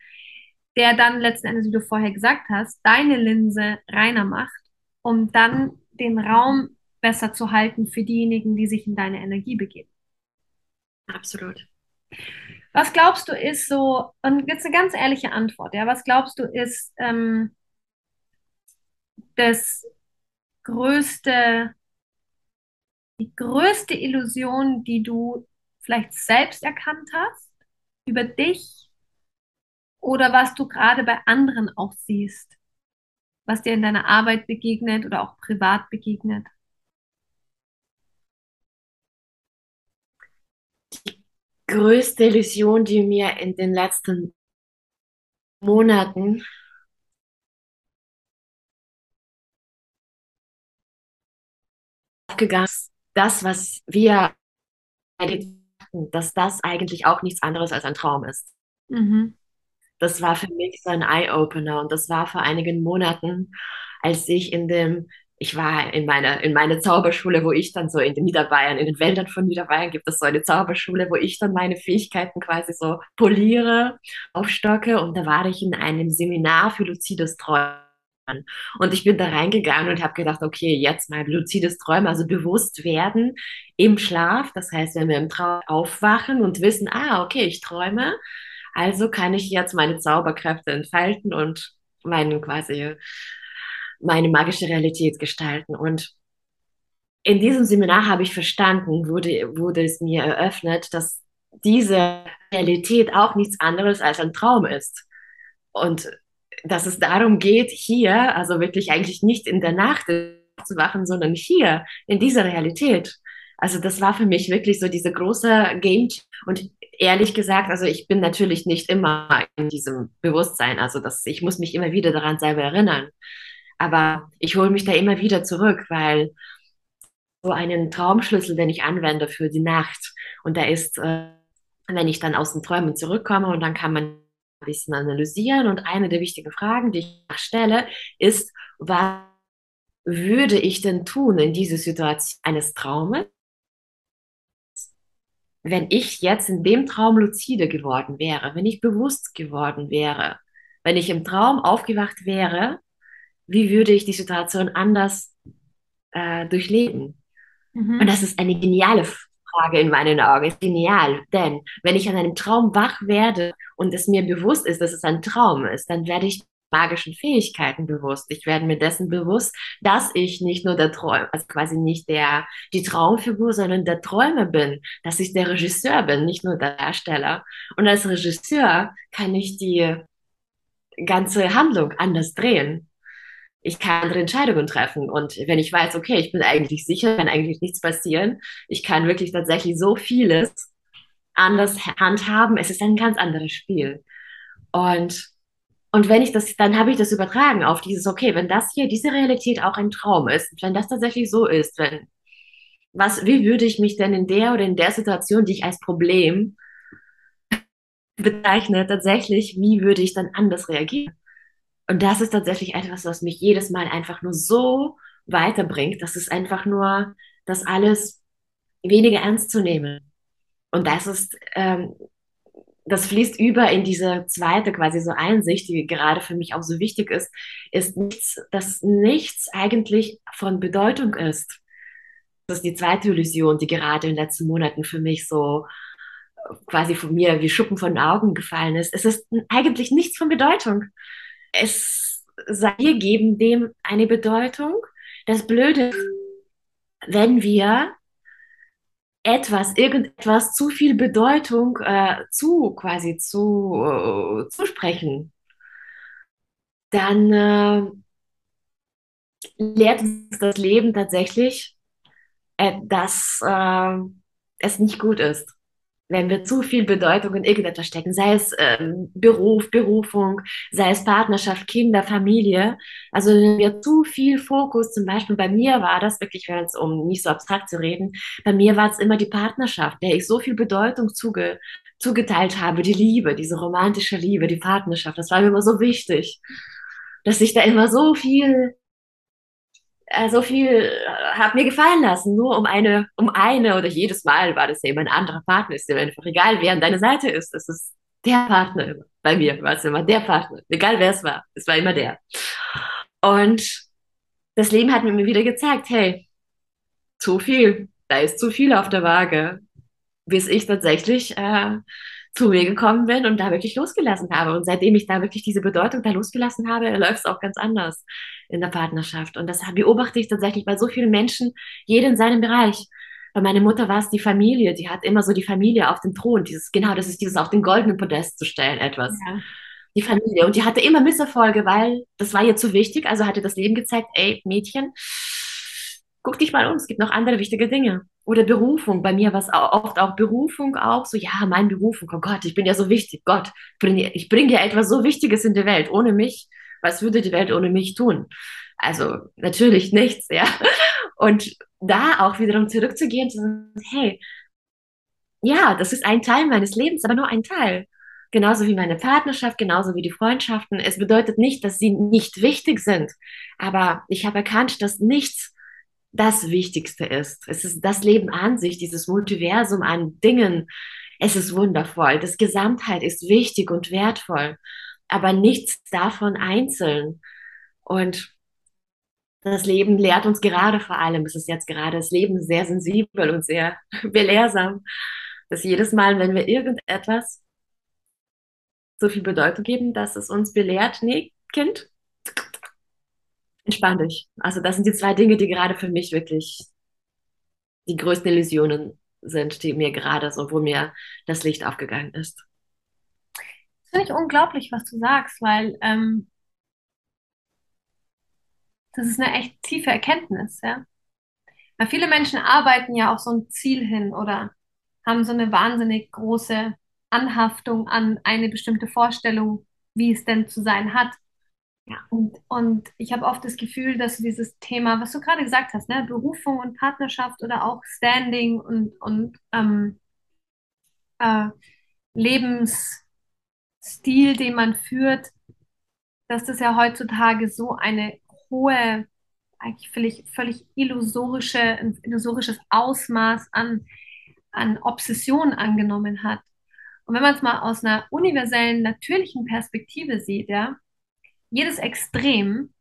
der dann letzten Endes, wie du vorher gesagt hast, deine Linse reiner macht, um dann den Raum besser zu halten für diejenigen, die sich in deine Energie begeben. Absolut. Was glaubst du ist so, und jetzt eine ganz ehrliche Antwort, ja, was glaubst du ist ähm, das größte, die größte Illusion, die du vielleicht selbst erkannt hast über dich oder was du gerade bei anderen auch siehst, was dir in deiner Arbeit begegnet oder auch privat begegnet? Die größte Illusion, die mir in den letzten Monaten aufgegangen, das, was wir dass das eigentlich auch nichts anderes als ein Traum ist. Mhm. Das war für mich so ein Eye-Opener und das war vor einigen Monaten, als ich in dem, ich war in meiner, in meiner Zauberschule, wo ich dann so in den Niederbayern, in den Wäldern von Niederbayern gibt es so eine Zauberschule, wo ich dann meine Fähigkeiten quasi so poliere, aufstocke und da war ich in einem Seminar für lucides Träumen und ich bin da reingegangen und habe gedacht, okay, jetzt mal luzides Träumen, also bewusst werden im Schlaf. Das heißt, wenn wir im Traum aufwachen und wissen, ah, okay, ich träume, also kann ich jetzt meine Zauberkräfte entfalten und meinen quasi meine magische Realität gestalten. Und in diesem Seminar habe ich verstanden, wurde, wurde es mir eröffnet, dass diese Realität auch nichts anderes als ein Traum ist. Und dass es darum geht, hier, also wirklich eigentlich nicht in der Nacht zu wachen, sondern hier, in dieser Realität. Also das war für mich wirklich so diese große Game. Und ehrlich gesagt, also ich bin natürlich nicht immer in diesem Bewusstsein. Also das, ich muss mich immer wieder daran selber erinnern. Aber ich hole mich da immer wieder zurück, weil so einen Traumschlüssel, den ich anwende für die Nacht. Und da ist, äh, wenn ich dann aus den Träumen zurückkomme und dann kann man bisschen analysieren. Und eine der wichtigen Fragen, die ich stelle, ist, was würde ich denn tun in dieser Situation eines Traumes, wenn ich jetzt in dem Traum lucide geworden wäre, wenn ich bewusst geworden wäre, wenn ich im Traum aufgewacht wäre, wie würde ich die Situation anders äh, durchleben? Mhm. Und das ist eine geniale Frage in meinen Augen. Ist genial, denn wenn ich an einem Traum wach werde und es mir bewusst ist, dass es ein Traum ist, dann werde ich magischen Fähigkeiten bewusst. Ich werde mir dessen bewusst, dass ich nicht nur der Träumer, also quasi nicht der, die Traumfigur, sondern der Träumer bin, dass ich der Regisseur bin, nicht nur der Darsteller. Und als Regisseur kann ich die ganze Handlung anders drehen ich kann andere Entscheidungen treffen. Und wenn ich weiß, okay, ich bin eigentlich sicher, kann eigentlich nichts passieren, ich kann wirklich tatsächlich so vieles anders handhaben, es ist ein ganz anderes Spiel. Und, und wenn ich das, dann habe ich das übertragen auf dieses, okay, wenn das hier, diese Realität auch ein Traum ist, wenn das tatsächlich so ist, wenn, was, wie würde ich mich denn in der oder in der Situation, die ich als Problem bezeichne tatsächlich, wie würde ich dann anders reagieren. Und das ist tatsächlich etwas, was mich jedes Mal einfach nur so weiterbringt. Das ist einfach nur, das alles weniger ernst zu nehmen. Und das ist, ähm, das fließt über in diese zweite quasi so Einsicht, die gerade für mich auch so wichtig ist, ist nichts, dass nichts eigentlich von Bedeutung ist. Das ist die zweite Illusion, die gerade in den letzten Monaten für mich so quasi von mir wie Schuppen von Augen gefallen ist. Es ist eigentlich nichts von Bedeutung. Es sei, wir geben dem eine Bedeutung. Das Blöde ist, wenn wir etwas, irgendetwas zu viel Bedeutung äh, zu quasi zu äh, zusprechen, dann äh, lehrt uns das Leben tatsächlich, äh, dass äh, es nicht gut ist wenn wir zu viel Bedeutung in irgendetwas stecken, sei es ähm, Beruf, Berufung, sei es Partnerschaft, Kinder, Familie. Also wenn wir zu viel Fokus, zum Beispiel bei mir war das wirklich, wenn es um nicht so abstrakt zu reden, bei mir war es immer die Partnerschaft, der ich so viel Bedeutung zuge zugeteilt habe, die Liebe, diese romantische Liebe, die Partnerschaft. Das war mir immer so wichtig, dass ich da immer so viel so viel äh, hat mir gefallen lassen, nur um eine, um eine oder jedes Mal war das ja immer ein anderer Partner, ist dir einfach egal, wer an deiner Seite ist, es ist der Partner immer. Bei mir. War es immer der Partner, egal wer es war, es war immer der. Und das Leben hat mir wieder gezeigt, hey, zu viel, da ist zu viel auf der Waage, bis ich tatsächlich äh, zu mir gekommen bin und da wirklich losgelassen habe. Und seitdem ich da wirklich diese Bedeutung da losgelassen habe, läuft es auch ganz anders in der Partnerschaft. Und das beobachte ich tatsächlich bei so vielen Menschen, jeder in seinem Bereich. Bei meiner Mutter war es die Familie, die hat immer so die Familie auf den Thron, dieses, genau, das ist dieses auf den goldenen Podest zu stellen, etwas. Ja. Die Familie. Und die hatte immer Misserfolge, weil das war ihr zu wichtig. Also hatte das Leben gezeigt, ey, Mädchen, guck dich mal um, es gibt noch andere wichtige Dinge. Oder Berufung. Bei mir war es oft auch Berufung auch so, ja, mein Berufung, oh Gott, ich bin ja so wichtig. Gott, ich bringe, ja etwas so Wichtiges in die Welt. Ohne mich, was würde die Welt ohne mich tun? Also natürlich nichts, ja. Und da auch wiederum zurückzugehen, zu sagen, hey, ja, das ist ein Teil meines Lebens, aber nur ein Teil. Genauso wie meine Partnerschaft, genauso wie die Freundschaften. Es bedeutet nicht, dass sie nicht wichtig sind. Aber ich habe erkannt, dass nichts das Wichtigste ist. Es ist das Leben an sich, dieses Multiversum an Dingen. Es ist wundervoll. Das Gesamtheit ist wichtig und wertvoll, aber nichts davon einzeln. Und das Leben lehrt uns gerade vor allem, es ist jetzt gerade das Leben sehr sensibel und sehr belehrsam, dass jedes Mal, wenn wir irgendetwas so viel Bedeutung geben, dass es uns belehrt, nee, Kind, entspann dich. Also das sind die zwei Dinge, die gerade für mich wirklich die größten Illusionen sind, die mir gerade so, wo mir das Licht aufgegangen ist. Das finde ich unglaublich, was du sagst, weil ähm, das ist eine echt tiefe Erkenntnis, ja. Weil viele Menschen arbeiten ja auf so ein Ziel hin oder haben so eine wahnsinnig große Anhaftung an eine bestimmte Vorstellung, wie es denn zu sein hat. Und, und ich habe oft das Gefühl, dass dieses Thema, was du gerade gesagt hast, ne, Berufung und Partnerschaft oder auch Standing und, und ähm, äh, Lebensstil, den man führt, dass das ja heutzutage so eine hohe, eigentlich völlig, völlig illusorische, ein illusorisches Ausmaß an, an Obsession angenommen hat. Und wenn man es mal aus einer universellen, natürlichen Perspektive sieht, ja, jedes Extrem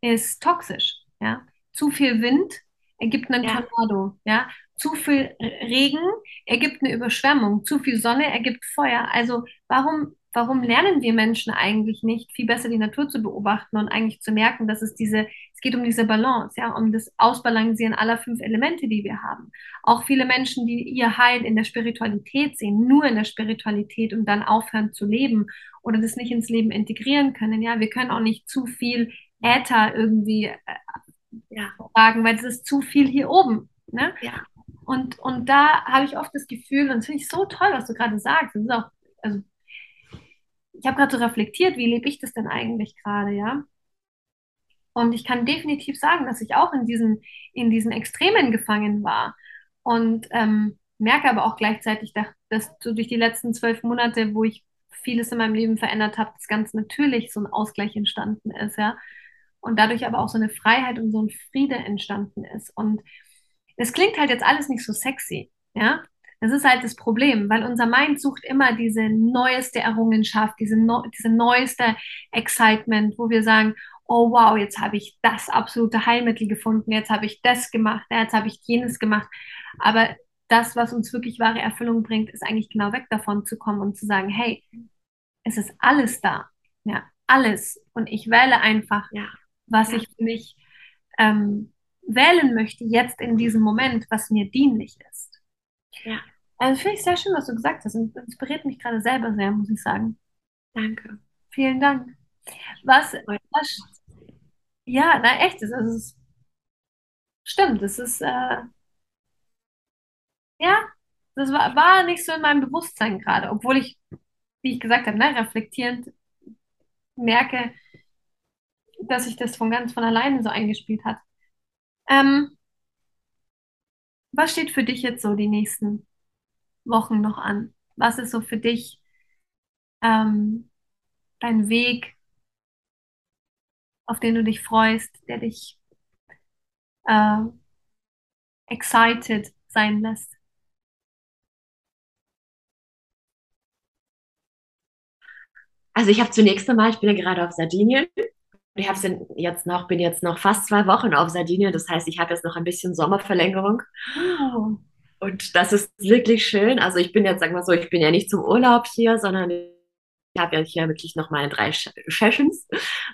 ist toxisch. Ja? Zu viel Wind ergibt einen ja. Tornado. Ja? Zu viel Regen ergibt eine Überschwemmung. Zu viel Sonne ergibt Feuer. Also warum warum lernen wir Menschen eigentlich nicht, viel besser die Natur zu beobachten und eigentlich zu merken, dass es diese, es geht um diese Balance, ja, um das Ausbalancieren aller fünf Elemente, die wir haben. Auch viele Menschen, die ihr Heil in der Spiritualität sehen, nur in der Spiritualität und dann aufhören zu leben oder das nicht ins Leben integrieren können, ja, wir können auch nicht zu viel Äther irgendwie äh, ja, sagen, weil es ist zu viel hier oben, ne? Ja. Und, und da habe ich oft das Gefühl, und das finde ich so toll, was du gerade sagst, das ist auch, also ich habe gerade so reflektiert, wie lebe ich das denn eigentlich gerade, ja? Und ich kann definitiv sagen, dass ich auch in diesen, in diesen Extremen gefangen war. Und ähm, merke aber auch gleichzeitig, dass, dass so durch die letzten zwölf Monate, wo ich vieles in meinem Leben verändert habe, dass ganz natürlich so ein Ausgleich entstanden ist, ja. Und dadurch aber auch so eine Freiheit und so ein Friede entstanden ist. Und es klingt halt jetzt alles nicht so sexy, ja. Das ist halt das Problem, weil unser Mind sucht immer diese neueste Errungenschaft, diese, no diese neueste Excitement, wo wir sagen, oh wow, jetzt habe ich das absolute Heilmittel gefunden, jetzt habe ich das gemacht, jetzt habe ich jenes gemacht. Aber das, was uns wirklich wahre Erfüllung bringt, ist eigentlich genau weg davon zu kommen und zu sagen, hey, es ist alles da, ja, alles. Und ich wähle einfach, ja. was ja. ich für mich ähm, wählen möchte, jetzt in diesem Moment, was mir dienlich ist. Ja. Also finde ich sehr schön, was du gesagt hast. Und inspiriert mich gerade selber sehr, muss ich sagen. Danke. Vielen Dank. Was, was ja, na echt, das ist, stimmt, das ist, äh, ja, das war, war nicht so in meinem Bewusstsein gerade, obwohl ich, wie ich gesagt habe, ne, reflektierend merke, dass sich das von ganz von alleine so eingespielt hat. Ähm, was steht für dich jetzt so die nächsten Wochen noch an? Was ist so für dich ähm, dein Weg, auf den du dich freust, der dich äh, excited sein lässt? Also ich habe zunächst einmal, ich bin ja gerade auf Sardinien. Ich habe jetzt noch, bin jetzt noch fast zwei Wochen auf Sardinien. Das heißt, ich habe jetzt noch ein bisschen Sommerverlängerung. Oh. Und das ist wirklich schön. Also ich bin jetzt, sagen wir so, ich bin ja nicht zum Urlaub hier, sondern ich habe ja hier wirklich noch meine drei Sessions,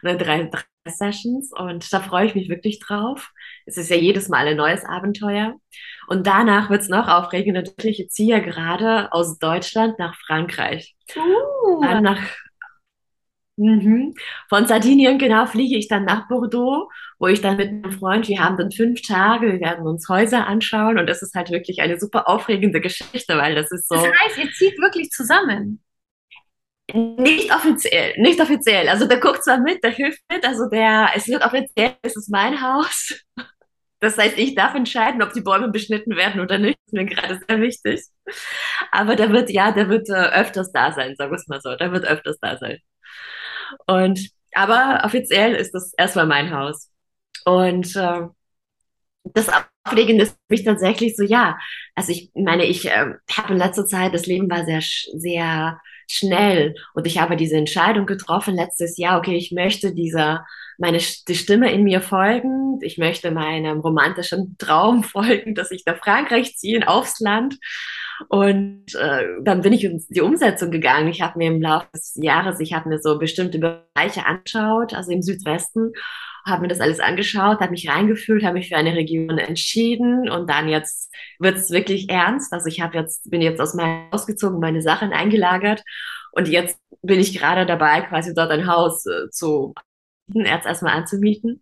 ne, drei, drei Sessions und da freue ich mich wirklich drauf. Es ist ja jedes Mal ein neues Abenteuer. Und danach wird es noch aufregender. Ich ziehe ja gerade aus Deutschland nach Frankreich. Uh. Dann nach Mhm. Von Sardinien genau fliege ich dann nach Bordeaux, wo ich dann mit einem Freund, wir haben dann fünf Tage, wir werden uns Häuser anschauen und das ist halt wirklich eine super aufregende Geschichte, weil das ist so. Das heißt, ihr zieht wirklich zusammen. Nicht offiziell, nicht offiziell. Also der guckt zwar mit, der hilft mit, also der, es wird offiziell, es ist mein Haus. Das heißt, ich darf entscheiden, ob die Bäume beschnitten werden oder nicht. Das ist mir gerade sehr wichtig. Aber der wird, ja, der wird äh, öfters da sein, sagen wir es mal so. Der wird öfters da sein. Und aber offiziell ist das erstmal mein Haus. Und äh, das Aufregende ist mich tatsächlich so, ja, also ich meine, ich äh, habe in letzter Zeit, das Leben war sehr, sehr schnell. Und ich habe diese Entscheidung getroffen letztes Jahr, okay, ich möchte dieser, meine, die Stimme in mir folgen, ich möchte meinem romantischen Traum folgen, dass ich nach Frankreich ziehe, aufs Land und äh, dann bin ich in die Umsetzung gegangen. Ich habe mir im Laufe des Jahres, ich habe mir so bestimmte Bereiche angeschaut, also im Südwesten, habe mir das alles angeschaut, habe mich reingefühlt, habe mich für eine Region entschieden und dann jetzt wird es wirklich ernst. Also ich habe jetzt bin jetzt aus meinem Haus gezogen, meine Sachen eingelagert und jetzt bin ich gerade dabei, quasi dort ein Haus äh, zu erst erstmal anzumieten.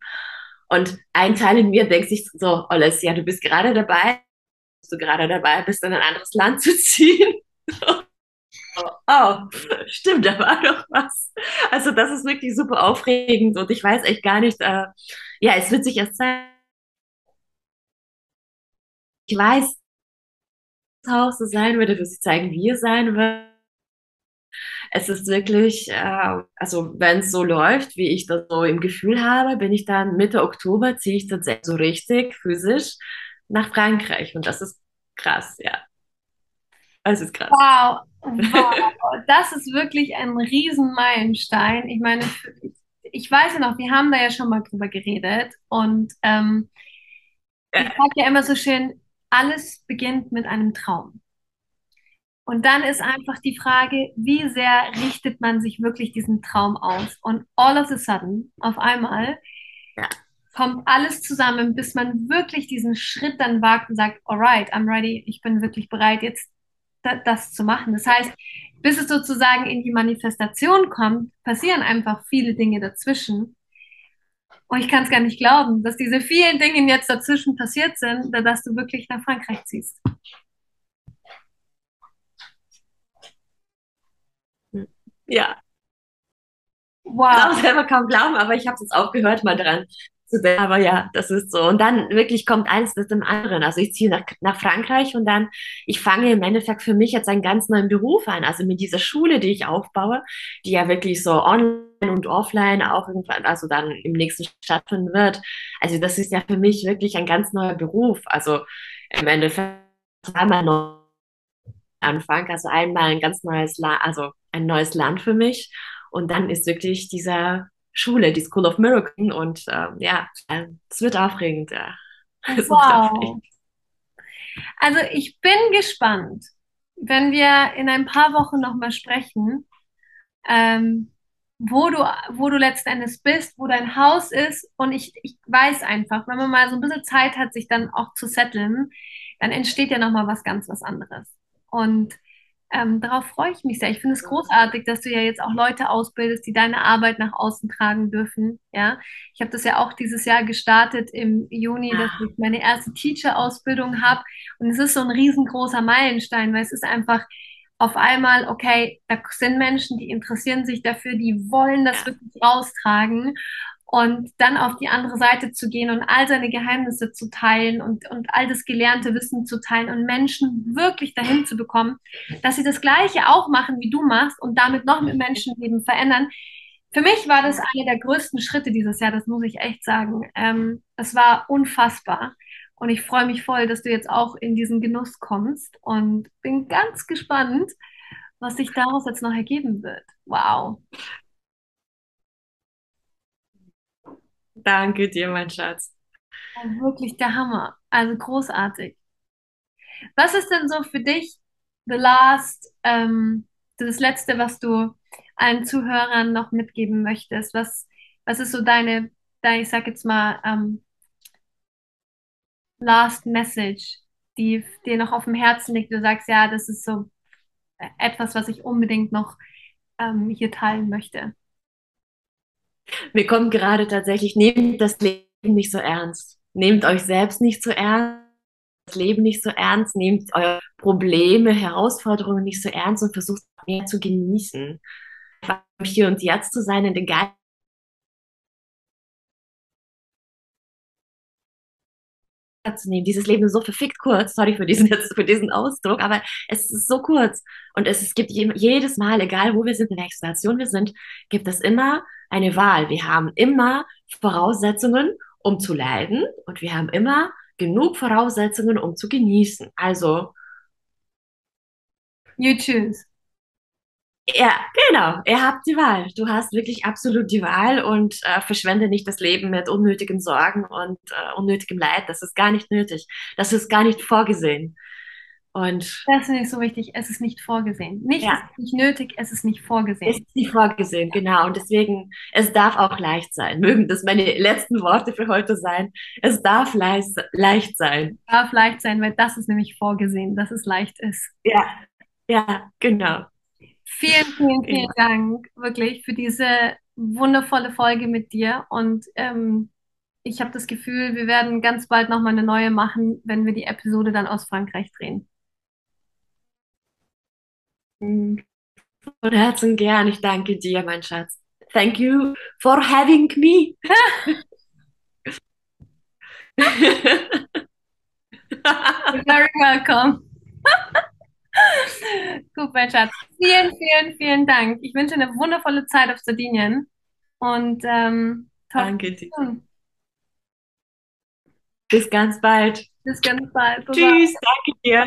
Und ein Teil in mir denkt sich so, Alessia, du bist gerade dabei, du gerade dabei bist, in ein anderes Land zu ziehen. oh, stimmt, da war doch was. Also das ist wirklich super aufregend und ich weiß echt gar nicht, äh, ja, es wird sich erst zeigen. Ich weiß, Haus so sein wird, wird sich zeigen, wie es sein wird. Es ist wirklich, äh, also wenn es so läuft, wie ich das so im Gefühl habe, bin ich dann Mitte Oktober, ziehe ich tatsächlich so richtig physisch nach Frankreich. Und das ist krass, ja. Das ist krass. Wow, wow. das ist wirklich ein Riesenmeilenstein. Ich meine, ich weiß ja noch, wir haben da ja schon mal drüber geredet. Und ähm, ich sage ja immer so schön, alles beginnt mit einem Traum. Und dann ist einfach die Frage, wie sehr richtet man sich wirklich diesen Traum aus? Und all of a sudden, auf einmal, ja kommt alles zusammen, bis man wirklich diesen Schritt dann wagt und sagt, alright, I'm ready, ich bin wirklich bereit, jetzt das zu machen. Das heißt, bis es sozusagen in die Manifestation kommt, passieren einfach viele Dinge dazwischen. Und ich kann es gar nicht glauben, dass diese vielen Dinge jetzt dazwischen passiert sind, dass du wirklich nach Frankreich ziehst. Ja. Wow. Ich kann selber kaum glauben, aber ich habe es jetzt auch gehört, mal dran Aber ja, das ist so. Und dann wirklich kommt eins mit dem anderen. Also ich ziehe nach, nach Frankreich und dann, ich fange im Endeffekt für mich jetzt einen ganz neuen Beruf an. Also mit dieser Schule, die ich aufbaue, die ja wirklich so online und offline auch irgendwann, also dann im nächsten stattfinden wird. Also das ist ja für mich wirklich ein ganz neuer Beruf. Also im Endeffekt einmal neu Anfang, also einmal ein ganz neues, La also ein neues Land für mich. Und dann ist wirklich dieser Schule, die School of Miracle. Und ähm, ja, es wird aufregend. Ja. Wow. Also ich bin gespannt, wenn wir in ein paar Wochen nochmal sprechen, ähm, wo du, wo du letzten Endes bist, wo dein Haus ist. Und ich, ich weiß einfach, wenn man mal so ein bisschen Zeit hat, sich dann auch zu setteln, dann entsteht ja nochmal was ganz was anderes. Und ähm, darauf freue ich mich sehr. Ich finde es großartig, dass du ja jetzt auch Leute ausbildest, die deine Arbeit nach außen tragen dürfen. Ja, ich habe das ja auch dieses Jahr gestartet im Juni, dass ich meine erste Teacher-Ausbildung habe. Und es ist so ein riesengroßer Meilenstein, weil es ist einfach auf einmal, okay, da sind Menschen, die interessieren sich dafür, die wollen das wirklich raustragen und dann auf die andere Seite zu gehen und all seine Geheimnisse zu teilen und, und all das gelernte Wissen zu teilen und Menschen wirklich dahin zu bekommen, dass sie das Gleiche auch machen, wie du machst und damit noch mit Menschenleben verändern. Für mich war das einer der größten Schritte dieses Jahr, das muss ich echt sagen. Ähm, es war unfassbar. Und ich freue mich voll, dass du jetzt auch in diesen Genuss kommst und bin ganz gespannt, was sich daraus jetzt noch ergeben wird. Wow. Danke dir, mein Schatz. Wirklich der Hammer. Also großartig. Was ist denn so für dich the last, ähm, das Letzte, was du allen Zuhörern noch mitgeben möchtest? Was, was ist so deine, deine ich sag jetzt mal, ähm, last message, die dir noch auf dem Herzen liegt? Du sagst, ja, das ist so etwas, was ich unbedingt noch ähm, hier teilen möchte. Mir kommt gerade tatsächlich, nehmt das Leben nicht so ernst. Nehmt euch selbst nicht so ernst, das Leben nicht so ernst, nehmt eure Probleme, Herausforderungen nicht so ernst und versucht mehr zu genießen. Hier und jetzt zu sein, in den zu nehmen. Dieses Leben ist so verfickt kurz, sorry für diesen, für diesen Ausdruck, aber es ist so kurz. Und es, es gibt jedes Mal, egal wo wir sind, in welcher Situation wir sind, gibt es immer eine Wahl. Wir haben immer Voraussetzungen, um zu leiden und wir haben immer genug Voraussetzungen, um zu genießen. Also. You choose. Ja, genau. Ihr habt die Wahl. Du hast wirklich absolut die Wahl und äh, verschwende nicht das Leben mit unnötigen Sorgen und äh, unnötigem Leid. Das ist gar nicht nötig. Das ist gar nicht vorgesehen. Und das ist nicht so wichtig. Es ist nicht vorgesehen. Nicht, ja. ist nicht nötig, es ist nicht vorgesehen. Es ist nicht vorgesehen, genau. Und deswegen, es darf auch leicht sein. Mögen das meine letzten Worte für heute sein. Es darf leicht, leicht sein. Es darf leicht sein, weil das ist nämlich vorgesehen, dass es leicht ist. Ja, ja, genau. Vielen, vielen, vielen ja. Dank wirklich für diese wundervolle Folge mit dir. Und ähm, ich habe das Gefühl, wir werden ganz bald nochmal eine neue machen, wenn wir die Episode dann aus Frankreich drehen. Von Herzen gern. Ich danke dir, mein Schatz. Thank you for having me. You're very welcome. Gut, mein Schatz. Vielen, vielen, vielen Dank. Ich wünsche eine wundervolle Zeit auf Sardinien. Und ähm, danke dir. Bis ganz bald. Bis ganz bald. Tschüss, danke dir.